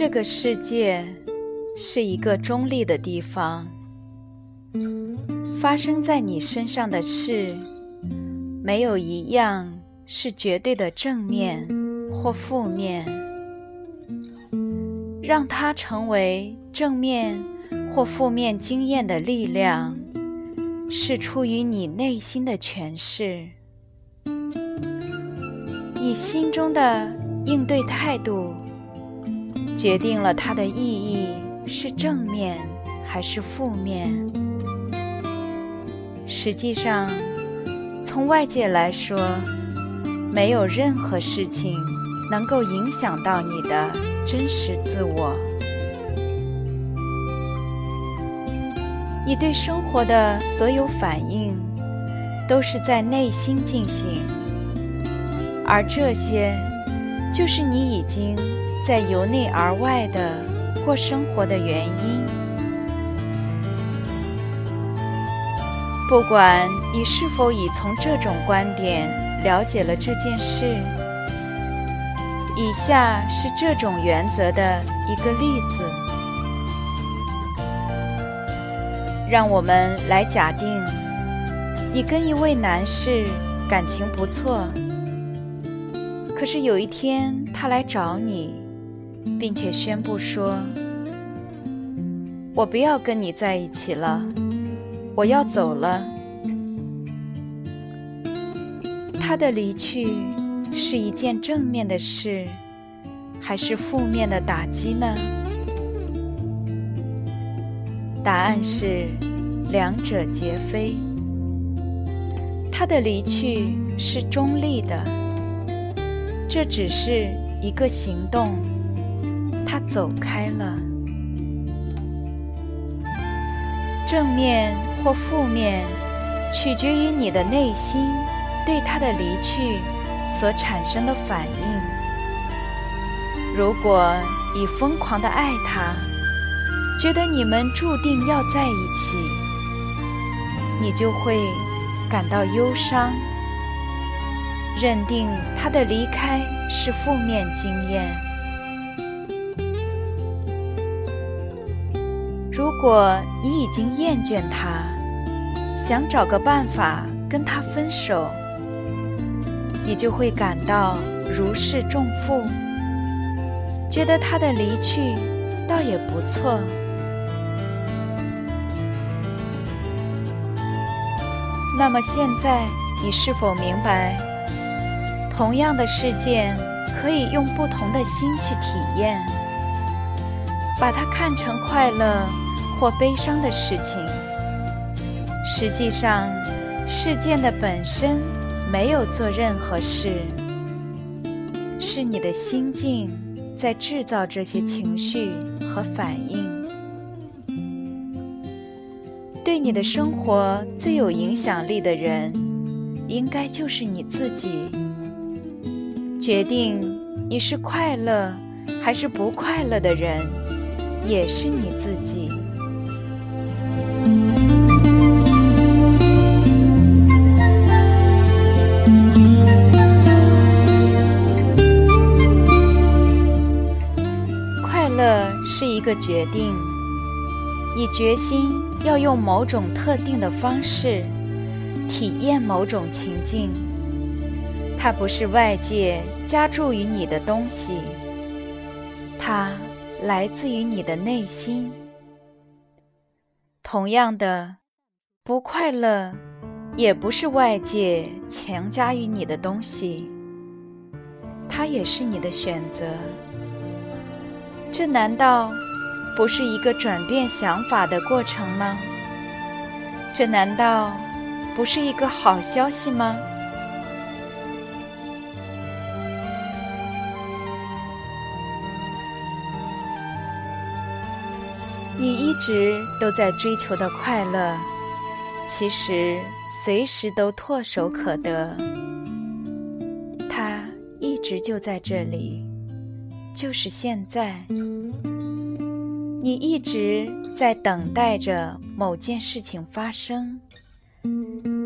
这个世界是一个中立的地方，发生在你身上的事，没有一样是绝对的正面或负面。让它成为正面或负面经验的力量，是出于你内心的诠释，你心中的应对态度。决定了它的意义是正面还是负面。实际上，从外界来说，没有任何事情能够影响到你的真实自我。你对生活的所有反应，都是在内心进行，而这些，就是你已经。在由内而外的过生活的原因，不管你是否已从这种观点了解了这件事，以下是这种原则的一个例子。让我们来假定，你跟一位男士感情不错，可是有一天他来找你。并且宣布说：“我不要跟你在一起了，我要走了。”他的离去是一件正面的事，还是负面的打击呢？答案是两者皆非。他的离去是中立的，这只是一个行动。走开了，正面或负面，取决于你的内心对他的离去所产生的反应。如果你疯狂的爱他，觉得你们注定要在一起，你就会感到忧伤，认定他的离开是负面经验。如果你已经厌倦他，想找个办法跟他分手，你就会感到如释重负，觉得他的离去倒也不错。那么现在，你是否明白，同样的事件可以用不同的心去体验，把它看成快乐？或悲伤的事情，实际上，事件的本身没有做任何事，是你的心境在制造这些情绪和反应。对你的生活最有影响力的人，应该就是你自己。决定你是快乐还是不快乐的人，也是你自己。个决定，你决心要用某种特定的方式体验某种情境，它不是外界加注于你的东西，它来自于你的内心。同样的，不快乐，也不是外界强加于你的东西，它也是你的选择。这难道不是一个转变想法的过程吗？这难道不是一个好消息吗？你一直都在追求的快乐，其实随时都唾手可得。它一直就在这里，就是现在。你一直在等待着某件事情发生，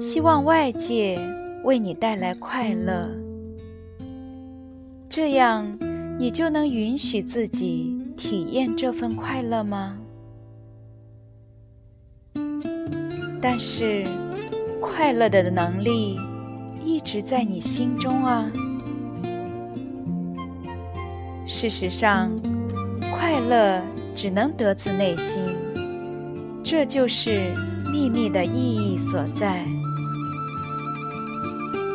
希望外界为你带来快乐，这样你就能允许自己体验这份快乐吗？但是，快乐的能力一直在你心中啊。事实上，快乐只能得自内心，这就是秘密的意义所在。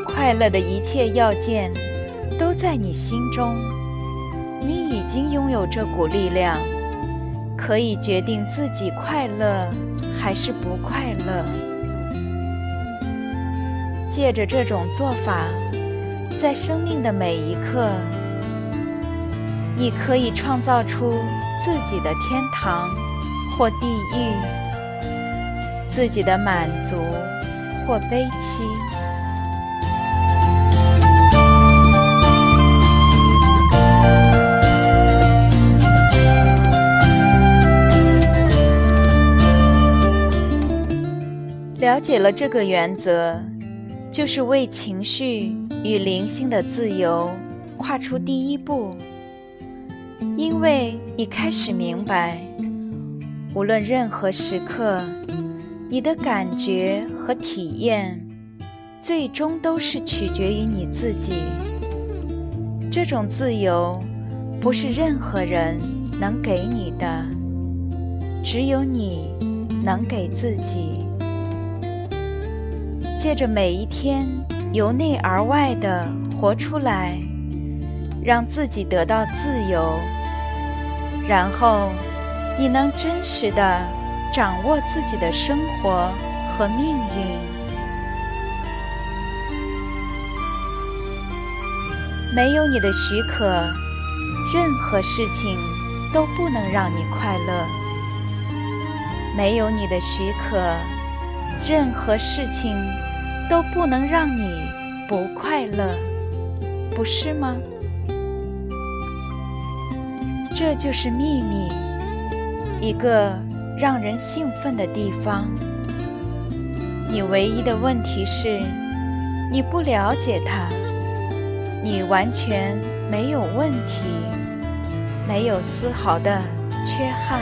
快乐的一切要件都在你心中，你已经拥有这股力量，可以决定自己快乐。还是不快乐。借着这种做法，在生命的每一刻，你可以创造出自己的天堂或地狱，自己的满足或悲戚。了解了这个原则，就是为情绪与灵性的自由跨出第一步。因为你开始明白，无论任何时刻，你的感觉和体验，最终都是取决于你自己。这种自由，不是任何人能给你的，只有你能给自己。借着每一天由内而外的活出来，让自己得到自由，然后你能真实的掌握自己的生活和命运。没有你的许可，任何事情都不能让你快乐。没有你的许可，任何事情。都不能让你不快乐，不是吗？这就是秘密，一个让人兴奋的地方。你唯一的问题是，你不了解它。你完全没有问题，没有丝毫的缺憾，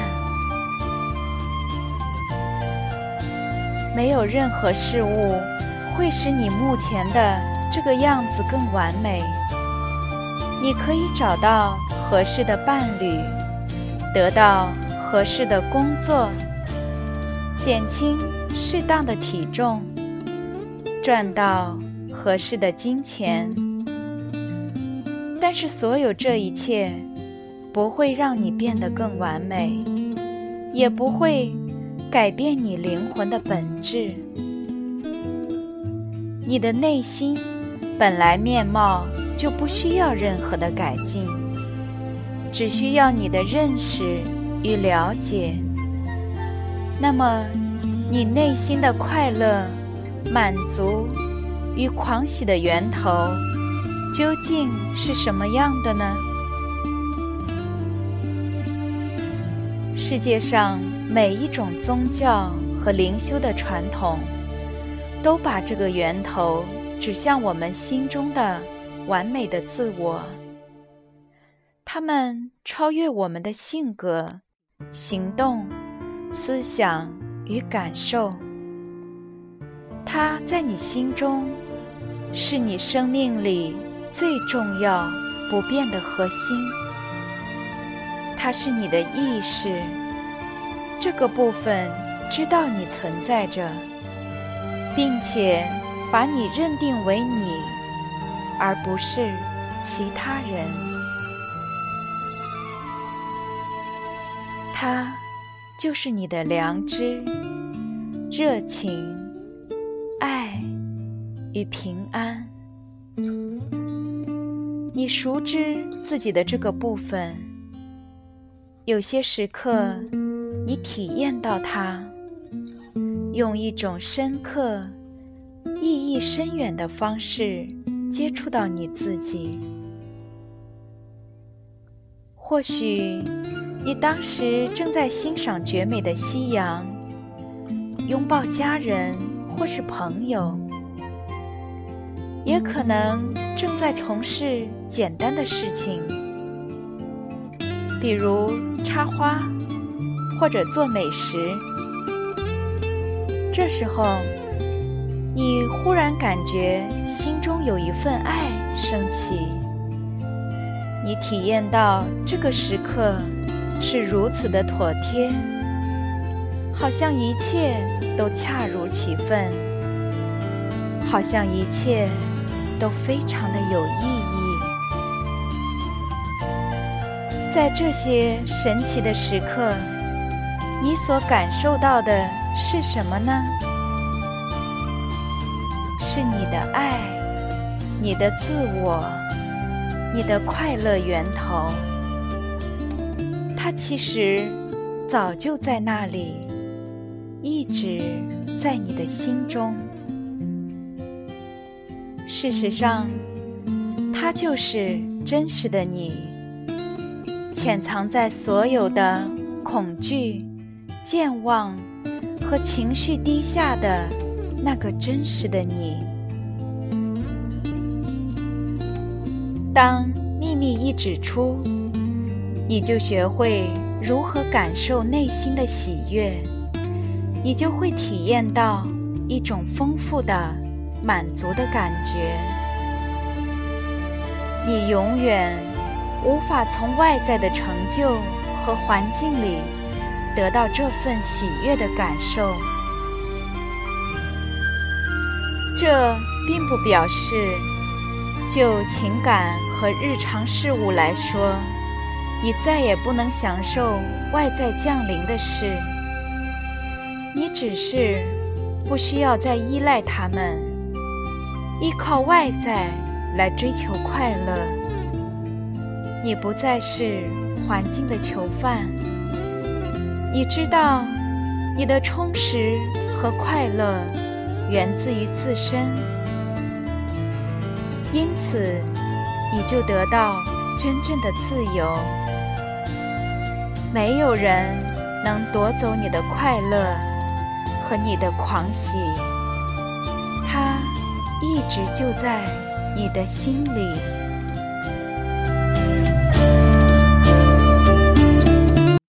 没有任何事物。会使你目前的这个样子更完美。你可以找到合适的伴侣，得到合适的工作，减轻适当的体重，赚到合适的金钱。但是，所有这一切不会让你变得更完美，也不会改变你灵魂的本质。你的内心本来面貌就不需要任何的改进，只需要你的认识与了解。那么，你内心的快乐、满足与狂喜的源头究竟是什么样的呢？世界上每一种宗教和灵修的传统。都把这个源头指向我们心中的完美的自我。他们超越我们的性格、行动、思想与感受。它在你心中，是你生命里最重要、不变的核心。它是你的意识，这个部分知道你存在着。并且把你认定为你，而不是其他人。它就是你的良知、热情、爱与平安。你熟知自己的这个部分，有些时刻，你体验到它。用一种深刻、意义深远的方式接触到你自己。或许你当时正在欣赏绝美的夕阳，拥抱家人或是朋友，也可能正在从事简单的事情，比如插花或者做美食。这时候，你忽然感觉心中有一份爱升起。你体验到这个时刻是如此的妥帖，好像一切都恰如其分，好像一切都非常的有意义。在这些神奇的时刻，你所感受到的。是什么呢？是你的爱，你的自我，你的快乐源头。其实早就在那里，一直在你的心中。事实上，它就是真实的你，潜藏在所有的恐惧、健忘。和情绪低下的那个真实的你。当秘密一指出，你就学会如何感受内心的喜悦，你就会体验到一种丰富的、满足的感觉。你永远无法从外在的成就和环境里。得到这份喜悦的感受，这并不表示就情感和日常事物来说，你再也不能享受外在降临的事。你只是不需要再依赖他们，依靠外在来追求快乐。你不再是环境的囚犯。你知道，你的充实和快乐源自于自身，因此你就得到真正的自由。没有人能夺走你的快乐和你的狂喜，它一直就在你的心里。